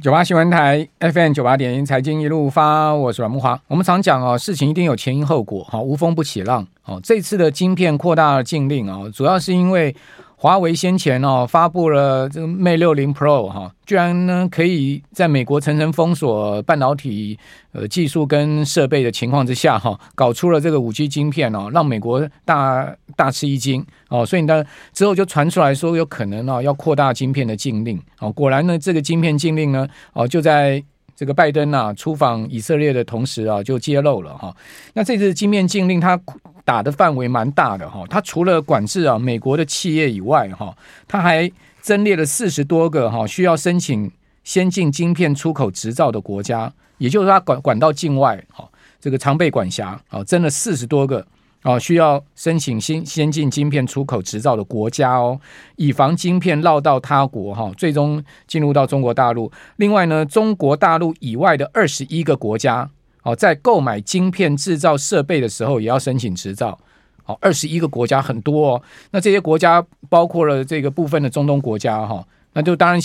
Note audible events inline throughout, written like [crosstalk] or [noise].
九八新闻台 FM 九八点一财经一路发，我是阮木华。我们常讲哦，事情一定有前因后果，哈，无风不起浪。哦，这次的晶片扩大禁令哦，主要是因为华为先前哦发布了这个 Mate 六零 Pro 哈，居然呢可以在美国层层封锁半导体呃技术跟设备的情况之下哈，搞出了这个五 G 晶片哦，让美国大大吃一惊哦，所以呢之后就传出来说有可能哦要扩大晶片的禁令。哦，果然呢这个晶片禁令呢哦就在这个拜登啊出访以色列的同时啊就揭露了哈，那这次晶片禁令它。打的范围蛮大的哈，它除了管制啊美国的企业以外哈，它还增列了四十多个哈需要申请先进晶片出口执照的国家，也就是它管管到境外哈，这个常被管辖啊，增了四十多个啊需要申请新先进晶片出口执照的国家哦，以防晶片绕到他国哈，最终进入到中国大陆。另外呢，中国大陆以外的二十一个国家。哦，在购买晶片制造设备的时候，也要申请执照。好，二十一个国家很多哦。那这些国家包括了这个部分的中东国家哈，那就当然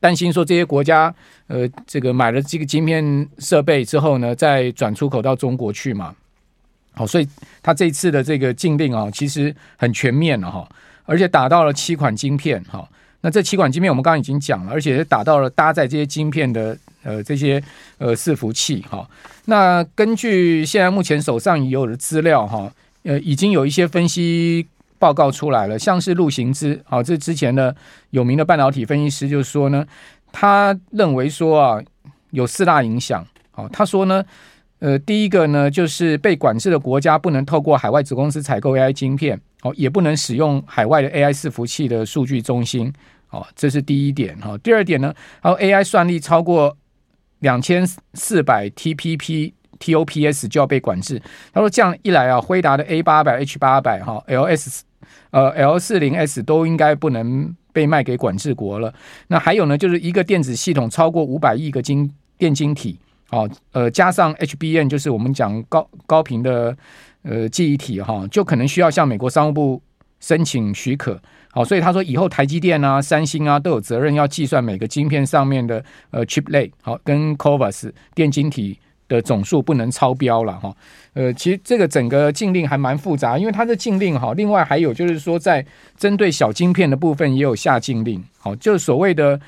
担心说这些国家呃，这个买了这个晶片设备之后呢，再转出口到中国去嘛。好，所以他这次的这个禁令啊，其实很全面了哈，而且打到了七款晶片哈。那这七款晶片我们刚刚已经讲了，而且是打到了搭载这些晶片的。呃，这些呃伺服器哈，那根据现在目前手上已有的资料哈，呃，已经有一些分析报告出来了，像是陆行之啊，这之前的有名的半导体分析师就说呢，他认为说啊，有四大影响啊，他说呢，呃，第一个呢，就是被管制的国家不能透过海外子公司采购 AI 晶片，哦，也不能使用海外的 AI 伺服器的数据中心，哦，这是第一点哈。第二点呢，还有 AI 算力超过。两千四百 TPP TOPS 就要被管制。他说这样一来啊，辉达的 A 八百 H 八百哈 LS 呃 L 四零 S 都应该不能被卖给管制国了。那还有呢，就是一个电子系统超过五百亿个晶电晶体，哦呃加上 HBM 就是我们讲高高频的呃记忆体哈，就可能需要向美国商务部申请许可。好，所以他说以后台积电啊、三星啊都有责任要计算每个晶片上面的呃 chiplet 好跟 c o v a s 电晶体的总数不能超标了哈。呃，其实这个整个禁令还蛮复杂，因为它的禁令哈，另外还有就是说在针对小晶片的部分也有下禁令。好，就是所谓的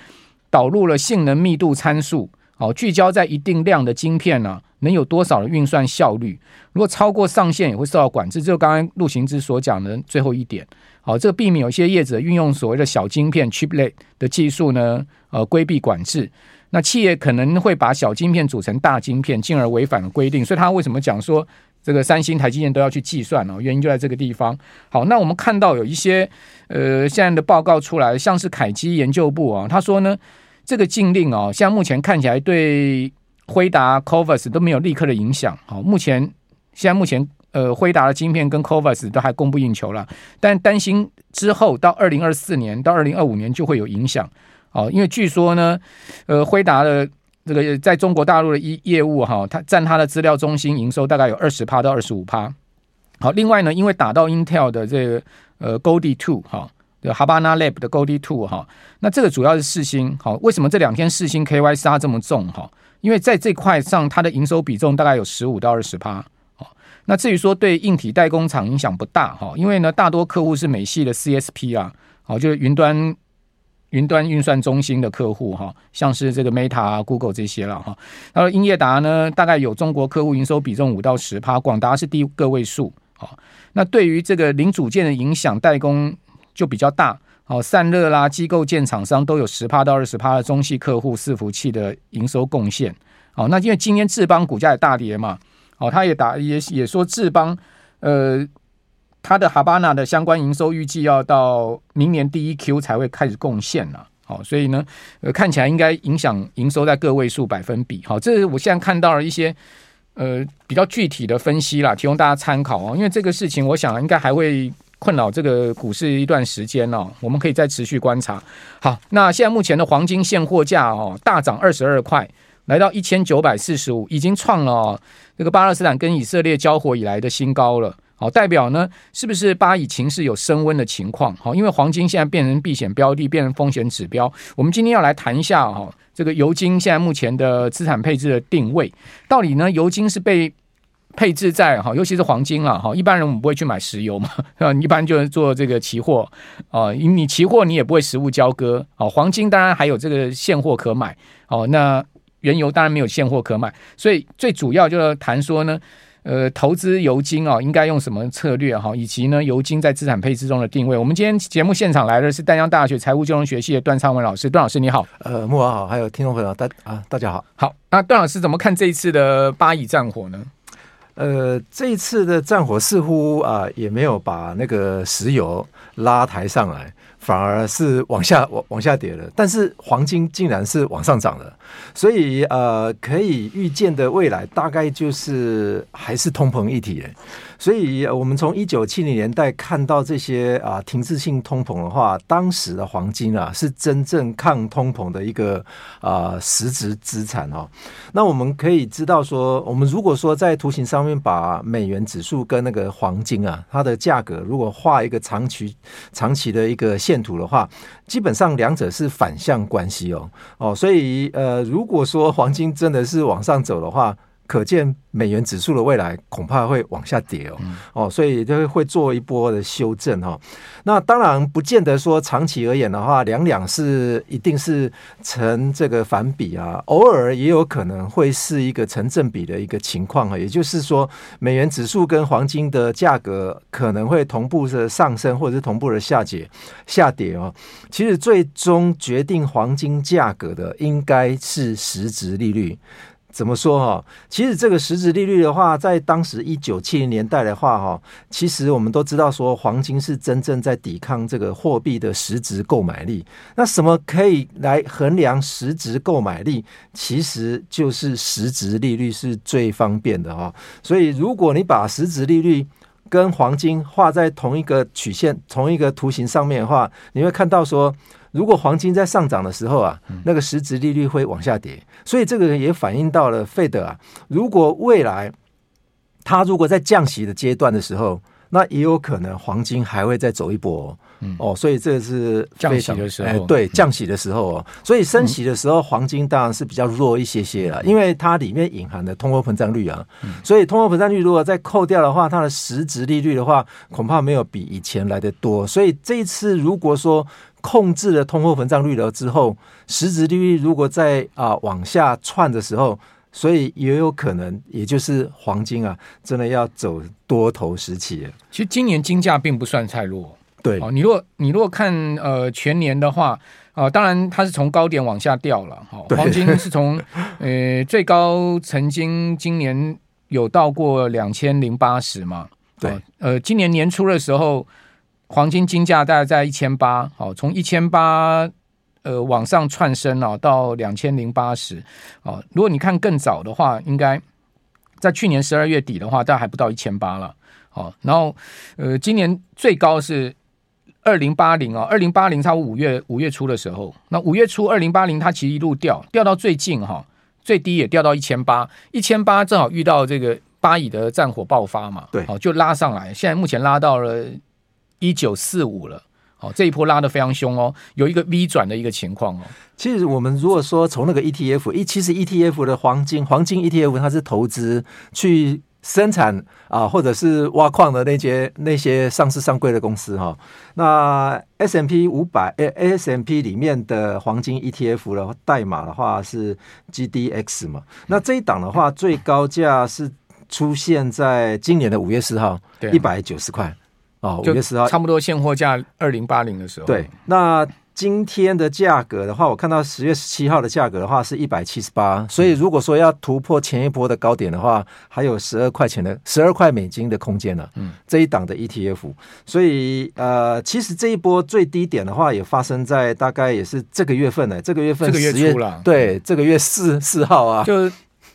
导入了性能密度参数，好，聚焦在一定量的晶片呢、能有多少的运算效率？如果超过上限也会受到管制。就刚刚陆行之所讲的最后一点。好，这个避免有些业者运用所谓的小晶片 chiplet 的技术呢，呃，规避管制。那企业可能会把小晶片组成大晶片，进而违反了规定。所以，他为什么讲说这个三星、台积电都要去计算呢？原因就在这个地方。好，那我们看到有一些呃现在的报告出来，像是凯基研究部啊，他说呢，这个禁令哦，现在目前看起来对辉达、CoWoS 都没有立刻的影响。好，目前现在目前。呃，辉达的晶片跟 CoWoS 都还供不应求了，但担心之后到二零二四年到二零二五年就会有影响哦，因为据说呢，呃，辉达的这个在中国大陆的业业务哈，它占它的资料中心营收大概有二十趴到二十五趴。好，另外呢，因为打到 Intel 的这个呃 Goldie Two 哈，的 Habana Lab 的 Goldie Two 哈，那这个主要是四星好，为什么这两天四星 KY 杀这么重哈？因为在这块上它的营收比重大概有十五到二十趴。那至于说对硬体代工厂影响不大哈，因为呢大多客户是美系的 CSP 啊，好就是云端云端运算中心的客户哈，像是这个 Meta 啊、Google 这些了哈。然后英业达呢大概有中国客户营收比重五到十趴，广达是低个位数。好，那对于这个零组件的影响，代工就比较大。好，散热啦、机构建厂商都有十趴到二十趴的中系客户伺服器的营收贡献。好，那因为今天智邦股价也大跌嘛。哦，他也打也也说智邦，呃，他的哈巴那的相关营收预计要到明年第一 Q 才会开始贡献了。好，所以呢，呃，看起来应该影响营收在个位数百分比。好，这是我现在看到了一些呃比较具体的分析啦，提供大家参考哦。因为这个事情，我想应该还会困扰这个股市一段时间哦。我们可以再持续观察。好，那现在目前的黄金现货价哦大涨二十二块。来到一千九百四十五，已经创了这个巴勒斯坦跟以色列交火以来的新高了。好，代表呢是不是巴以情势有升温的情况？好，因为黄金现在变成避险标的，变成风险指标。我们今天要来谈一下哈，这个油金现在目前的资产配置的定位，到底呢油金是被配置在哈，尤其是黄金了哈。一般人我们不会去买石油嘛，[laughs] 一般就是做这个期货啊。你期货你也不会实物交割哦。黄金当然还有这个现货可买哦。那原油当然没有现货可买，所以最主要就是谈说呢，呃，投资油金啊，应该用什么策略哈，以及呢油金在资产配置中的定位。我们今天节目现场来的是淡江大学财务金融学系的段昌文老师，段老师你好。呃，木华好，还有听众朋友大啊，大家好。好，那段老师怎么看这一次的巴以战火呢？呃，这一次的战火似乎啊，也没有把那个石油拉抬上来，反而是往下往往下跌了。但是黄金竟然是往上涨的，所以呃，可以预见的未来大概就是还是通膨一体。所以，我们从一九七零年代看到这些啊停滞性通膨的话，当时的黄金啊是真正抗通膨的一个啊实质资产哦。那我们可以知道说，我们如果说在图形上面把美元指数跟那个黄金啊它的价格如果画一个长期长期的一个线图的话，基本上两者是反向关系哦哦。所以呃，如果说黄金真的是往上走的话，可见美元指数的未来恐怕会往下跌哦，哦，所以就会做一波的修正哈。那当然不见得说长期而言的话，两两是一定是成这个反比啊，偶尔也有可能会是一个成正比的一个情况啊。也就是说，美元指数跟黄金的价格可能会同步的上升，或者是同步的下跌下跌哦。其实最终决定黄金价格的应该是实质利率。怎么说哈？其实这个实质利率的话，在当时一九七零年代的话哈，其实我们都知道说，黄金是真正在抵抗这个货币的实质购买力。那什么可以来衡量实质购买力？其实就是实质利率是最方便的哈。所以如果你把实质利率跟黄金画在同一个曲线、同一个图形上面的话，你会看到说。如果黄金在上涨的时候啊，那个实质利率会往下跌，所以这个也反映到了费德啊。如果未来他如果在降息的阶段的时候，那也有可能黄金还会再走一波哦。哦，所以这是降息的时候，哎，对，降息的时候哦。所以升息的时候，黄金当然是比较弱一些些了，因为它里面隐含的通货膨胀率啊。所以通货膨胀率如果再扣掉的话，它的实质利率的话，恐怕没有比以前来的多。所以这一次如果说，控制了通货膨胀率了之后，实质利率如果在啊往下窜的时候，所以也有可能，也就是黄金啊，真的要走多头时期了。其实今年金价并不算太弱，对。哦，你如果你如果看呃全年的话，啊、呃，当然它是从高点往下掉了。哈、哦，黄金是从 [laughs] 呃最高曾经今年有到过两千零八十嘛？对。呃，今年年初的时候。黄金金价大概在一千八，好，从一千八呃往上窜升哦，到两千零八十哦。如果你看更早的话，应该在去年十二月底的话，大概还不到一千八了。好，然后呃，今年最高是二零八零啊，二零八零差不多五月五月初的时候，那五月初二零八零它其实一路掉掉到最近哈，最低也掉到一千八，一千八正好遇到这个巴以的战火爆发嘛，对，好就拉上来，现在目前拉到了。一九四五了，好，这一波拉的非常凶哦，有一个 V 转的一个情况哦。其实我们如果说从那个 ETF，一其实 ETF 的黄金黄金 ETF 它是投资去生产啊，或者是挖矿的那些那些上市上柜的公司哈。那 S M P 五百诶 S&P 里面的黄金 ETF 的代码的话是 GDX 嘛？那这一档的话最高价是出现在今年的五月四号，一百九十块。哦，五月十号差不多现货价二零八零的时候。对，那今天的价格的话，我看到十月十七号的价格的话是一百七十八，所以如果说要突破前一波的高点的话，还有十二块钱的十二块美金的空间呢。嗯，这一档的 ETF，所以呃，其实这一波最低点的话，也发生在大概也是这个月份呢，这个月份这个月初了，对，这个月四四号啊，就。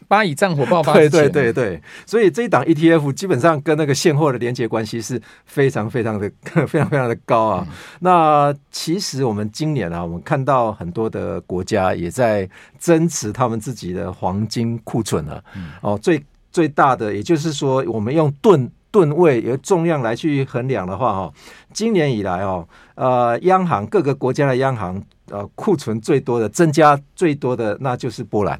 巴以战火爆发，对对对对，所以这一档 ETF 基本上跟那个现货的连接关系是非常非常的 [laughs] 非常非常的高啊。嗯、那其实我们今年啊，我们看到很多的国家也在增持他们自己的黄金库存了、啊。哦，最最大的也就是说，我们用吨吨位有重量来去衡量的话，哈，今年以来哦，呃，央行各个国家的央行呃库存最多的增加最多的那就是波兰，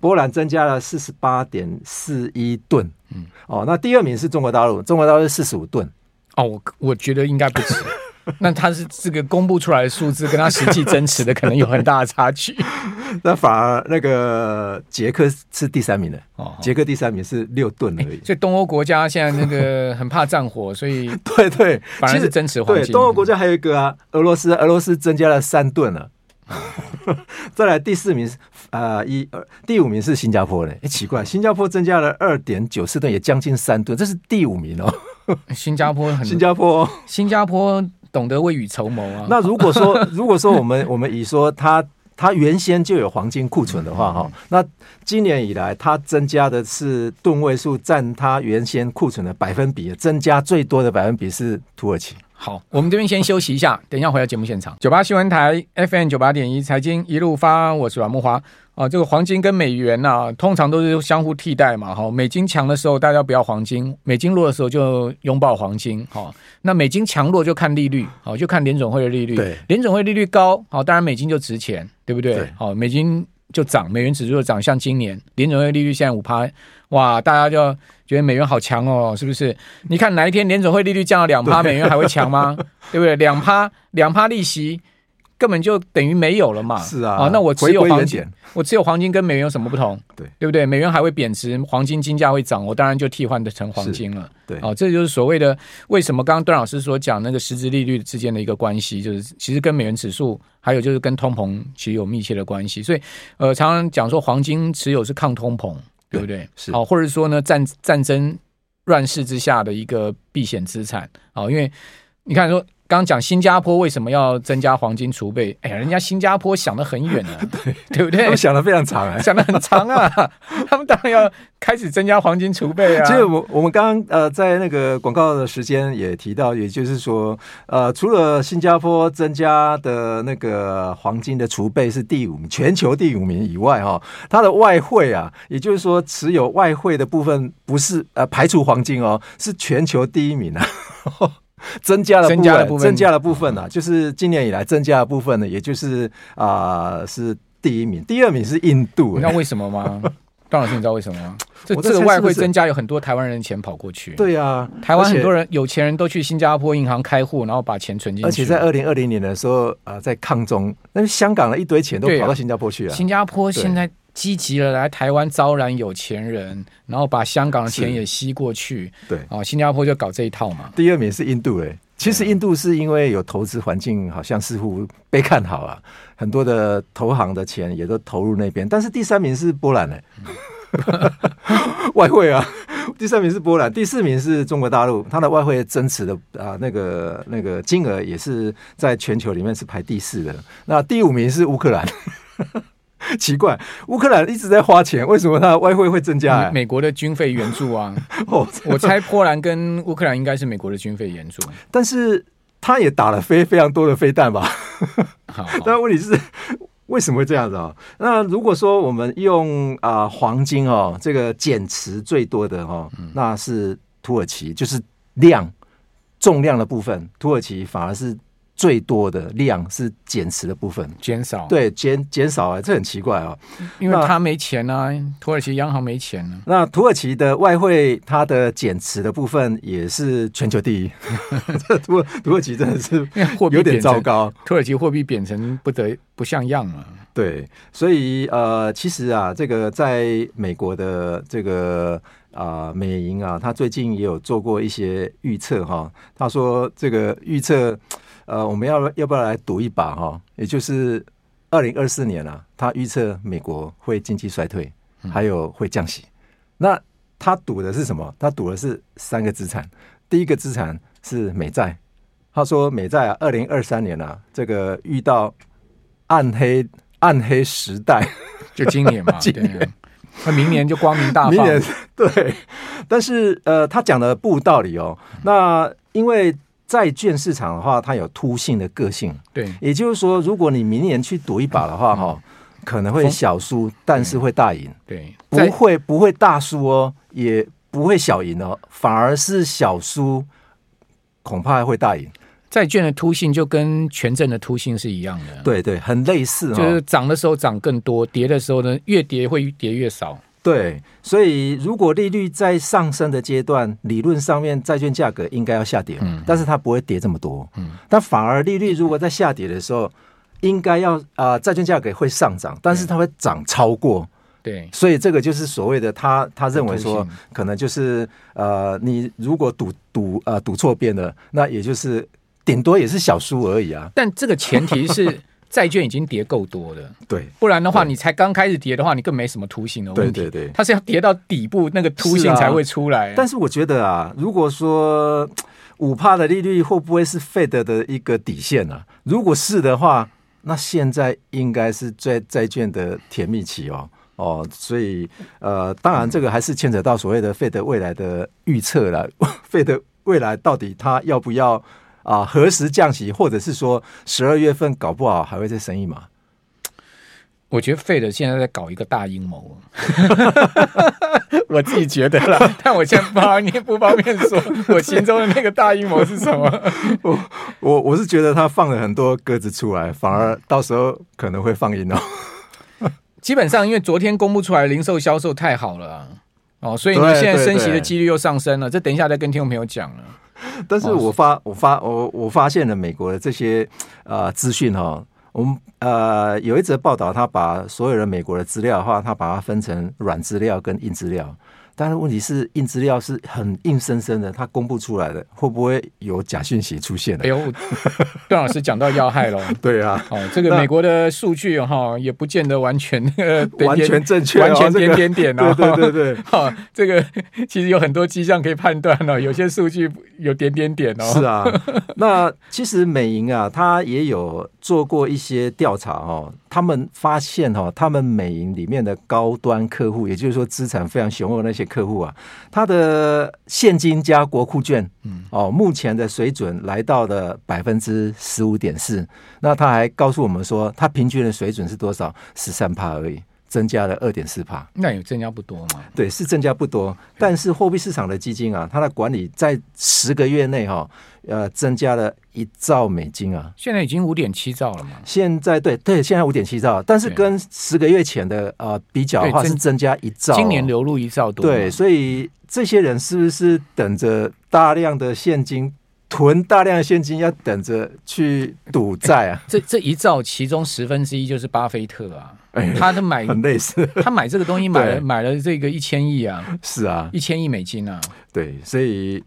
波兰增加了四十八点四一吨，嗯，哦，那第二名是中国大陆，中国大陆是四十五吨，哦，我我觉得应该不止。[laughs] 那它是这个公布出来的数字，跟它实际增持的可能有很大的差距。[laughs] 那反而那个捷克是第三名的哦，捷克第三名是六吨而已。所以东欧国家现在那个 [laughs] 很怕战火，所以对对，反而是增持环境。对，东欧国家还有一个啊，俄罗斯，俄罗斯增加了三吨了。[laughs] 再来第四名是啊一二，第五名是新加坡嘞。哎，奇怪，新加坡增加了二点九四吨，也将近三吨，这是第五名哦。新加坡很，[laughs] 新加坡，新加坡。懂得未雨绸缪啊！那如果说，[laughs] 如果说我们我们以说它它原先就有黄金库存的话哈，那今年以来它增加的是吨位数占它原先库存的百分比，增加最多的百分比是土耳其。好，我们这边先休息一下，[laughs] 等一下回到节目现场。九八新闻台 FM 九八点一财经一路发，我是阮木华。啊，这个黄金跟美元呐、啊，通常都是相互替代嘛。哈，美金强的时候，大家不要黄金；美金弱的时候，就拥抱黄金。哦，那美金强弱就看利率，好，就看联总会的利率。对，联总会利率高，好，当然美金就值钱，对不对？好，美金就涨，美元指数就涨。像今年联总会利率现在五趴，哇，大家就觉得美元好强哦，是不是？你看哪一天联总会利率降到两趴，美元还会强吗？对不对？两趴，两趴利息。根本就等于没有了嘛。是啊，啊，那我持有黄金，我持有黄金跟美元有什么不同？对，对不对？美元还会贬值，黄金金价会涨，我当然就替换的成黄金了。对，啊，这就是所谓的为什么刚刚段老师所讲那个实质利率之间的一个关系，就是其实跟美元指数还有就是跟通膨其实有密切的关系。所以，呃，常常讲说黄金持有是抗通膨，对不对？是，好，或者说呢战战争乱世之下的一个避险资产啊，因为你看说。刚讲新加坡为什么要增加黄金储备？哎呀，人家新加坡想得很远啊，[laughs] 对对不对？他们想得非常长啊，想得很长啊。[laughs] 他们当然要开始增加黄金储备啊。其实我我们刚刚呃在那个广告的时间也提到，也就是说呃除了新加坡增加的那个黄金的储备是第五名，全球第五名以外哈，它的外汇啊，也就是说持有外汇的部分不是呃排除黄金哦，是全球第一名啊。[laughs] 增加了增加了部分，增加了部分呢、啊，就是今年以来增加的部分呢，也就是啊、呃，是第一名，第二名是印度。你知道为什么吗？[laughs] 段老师，你知道为什么吗？这这个外汇增加，有很多台湾人的钱跑过去。对啊，台湾很多人有钱人都去新加坡银行开户，然后把钱存进去。而且在二零二零年的时候啊、呃，在抗中，那香港的一堆钱都跑到新加坡去了。新加坡现在。积极的来台湾招揽有钱人，然后把香港的钱也吸过去。对啊，新加坡就搞这一套嘛。第二名是印度诶，其实印度是因为有投资环境，好像似乎被看好啊，很多的投行的钱也都投入那边。但是第三名是波兰诶，[laughs] 外汇啊，第三名是波兰，第四名是中国大陆，它的外汇增持的啊那个那个金额也是在全球里面是排第四的。那第五名是乌克兰。[laughs] 奇怪，乌克兰一直在花钱，为什么它的外汇会增加、欸？美国的军费援助啊！[laughs] 哦，我猜波兰跟乌克兰应该是美国的军费援助，但是他也打了非非常多的飞弹吧？好，但 [laughs] 问题是为什么会这样子啊、哦？那如果说我们用啊、呃、黄金哦，这个减持最多的、哦，那是土耳其，就是量重量的部分，土耳其反而是。最多的量是减持的部分，减少，对，减减少啊，这很奇怪啊，因为他没钱啊，土耳其央行没钱啊。那土耳其的外汇，它的减持的部分也是全球第一。[laughs] 这土土耳其真的是有点糟糕，土耳其货币贬成不得不像样啊。对，所以呃，其实啊，这个在美国的这个啊、呃、美银啊，他最近也有做过一些预测哈。他说这个预测。呃，我们要要不要来赌一把哈？也就是二零二四年啊，他预测美国会经济衰退，还有会降息。那他赌的是什么？他赌的是三个资产。第一个资产是美债。他说美债啊，二零二三年啊，这个遇到暗黑暗黑时代，[laughs] 就今年嘛，[laughs] 今年。那明年就光明大放。明年对，但是呃，他讲的不无道理哦。那因为。债券市场的话，它有突性的个性，对，也就是说，如果你明年去赌一把的话，哈、嗯，可能会小输，但是会大赢，对，不会不会大输哦，也不会小赢哦，反而是小输，恐怕会大赢。债券的突性就跟权证的突性是一样的，对对，很类似，哦。就是涨的时候涨更多，跌的时候呢，越跌会跌越少。对，所以如果利率在上升的阶段，理论上面债券价格应该要下跌，嗯，但是它不会跌这么多，嗯，但反而利率如果在下跌的时候，应该要啊，呃，债券价格会上涨，但是它会涨超过，对，所以这个就是所谓的他他认为说，可能就是呃，你如果赌赌呃赌错边了，那也就是顶多也是小输而已啊，但这个前提是。债券已经跌够多了，对，不然的话，你才刚开始跌的话，你更没什么图形的问题。对对对，它是要跌到底部那个图形才会出来。但是我觉得啊，如果说五帕的利率会不会是 Fed 的一个底线呢、啊？如果是的话，那现在应该是债债券的甜蜜期哦哦，所以呃，当然这个还是牵扯到所谓的 Fed 未来的预测了。[laughs] Fed 未来到底它要不要？啊，何时降息，或者是说十二月份搞不好还会再升一码？我觉得 Fed 现在在搞一个大阴谋，[laughs] 我自己觉得啦，[laughs] 但我现在不方便不方便说，[laughs] 我心中的那个大阴谋是什么？我我我是觉得他放了很多鸽子出来，反而到时候可能会放鹰哦。基本上，因为昨天公布出来的零售销售太好了啊，哦，所以呢，现在升息的几率又上升了。这等一下再跟听众朋友讲了。[laughs] 但是我发我发我我发现了美国的这些呃资讯哈，我们呃有一则报道，他把所有的美国的资料的话，他把它分成软资料跟硬资料。但是问题是，硬资料是很硬生生的，它公布出来的，会不会有假讯息出现？哎呦，[laughs] 段老师讲到要害了。[laughs] 对啊，哦，这个美国的数据哈，也不见得完全 [laughs] 完全正确，完全点点点哦。对对对对，哈，这个其实有很多迹象可以判断哦，有些数据有点点点哦。是啊，那其实美银啊，他也有做过一些调查哦。他们发现哈，他们美银里面的高端客户，也就是说资产非常雄厚那些客户啊，他的现金加国库券，嗯，哦，目前的水准来到了百分之十五点四。那他还告诉我们说，他平均的水准是多少？十三帕而已。增加了二点四帕，那有增加不多吗？对，是增加不多，但是货币市场的基金啊，它的管理在十个月内哈，呃，增加了一兆美金啊，现在已经五点七兆了嘛。现在对对，现在五点七兆，但是跟十个月前的呃比较的话，是增加一兆，今年流入一兆多。对，所以这些人是不是等着大量的现金？囤大量的现金要等着去赌债啊！这这一兆其中十分之一就是巴菲特啊，他的买很类似，[laughs] 他买这个东西买了买了这个一千亿啊，是啊，一千亿美金啊，对，所以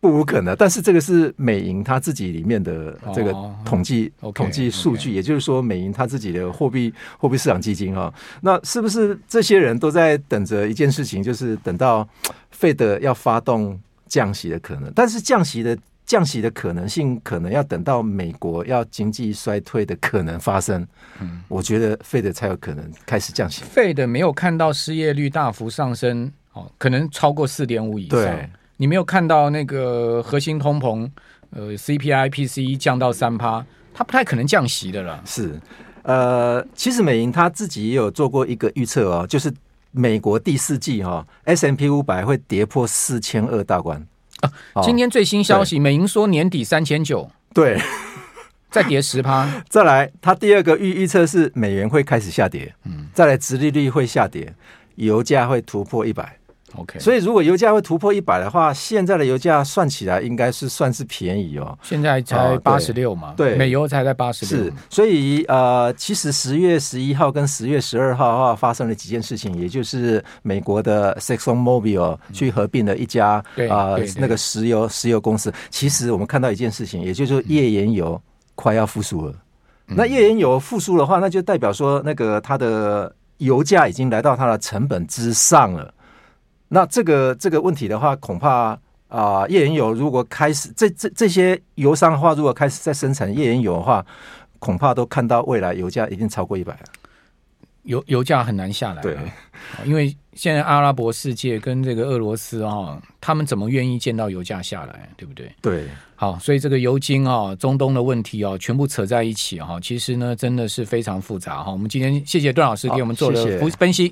不无可能。但是这个是美银他自己里面的这个统计统计数据，也就是说美银他自己的货币货币市场基金啊，那是不是这些人都在等着一件事情，就是等到费德要发动降息的可能？但是降息的。降息的可能性，可能要等到美国要经济衰退的可能发生，嗯，我觉得 Fed 才有可能开始降息。Fed 没有看到失业率大幅上升，哦，可能超过四点五以上。对，你没有看到那个核心通膨，呃，CPI、PCE 降到三趴，它不太可能降息的了。是，呃，其实美银他自己也有做过一个预测哦，就是美国第四季哈、哦、S&P 五百会跌破四千二大关。啊，今天最新消息，美银说年底三千九，对，[laughs] 再跌十趴，[laughs] 再来，他第二个预预测是美元会开始下跌，嗯，再来，殖利率会下跌，油价会突破一百。OK，所以如果油价会突破一百的话，现在的油价算起来应该是算是便宜哦。现在才八十六嘛，对，美油才在八十六。是，所以呃，其实十月十一号跟十月十二号的话发生了几件事情，也就是美国的 Exxon Mobil 去合并了一家啊、嗯呃、那个石油石油公司。其实我们看到一件事情，也就是说页岩油快要复苏了。嗯、那页岩油复苏的话，那就代表说那个它的油价已经来到它的成本之上了。那这个这个问题的话，恐怕啊，页岩油如果开始这这这些油商的话，如果开始在生产页岩油的话，恐怕都看到未来油价一定超过一百了。油油价很难下来，对，因为现在阿拉伯世界跟这个俄罗斯啊，他们怎么愿意见到油价下来，对不对？对，好，所以这个油精啊，中东的问题啊，全部扯在一起哈，其实呢，真的是非常复杂哈。我们今天谢谢段老师给我们做的分析。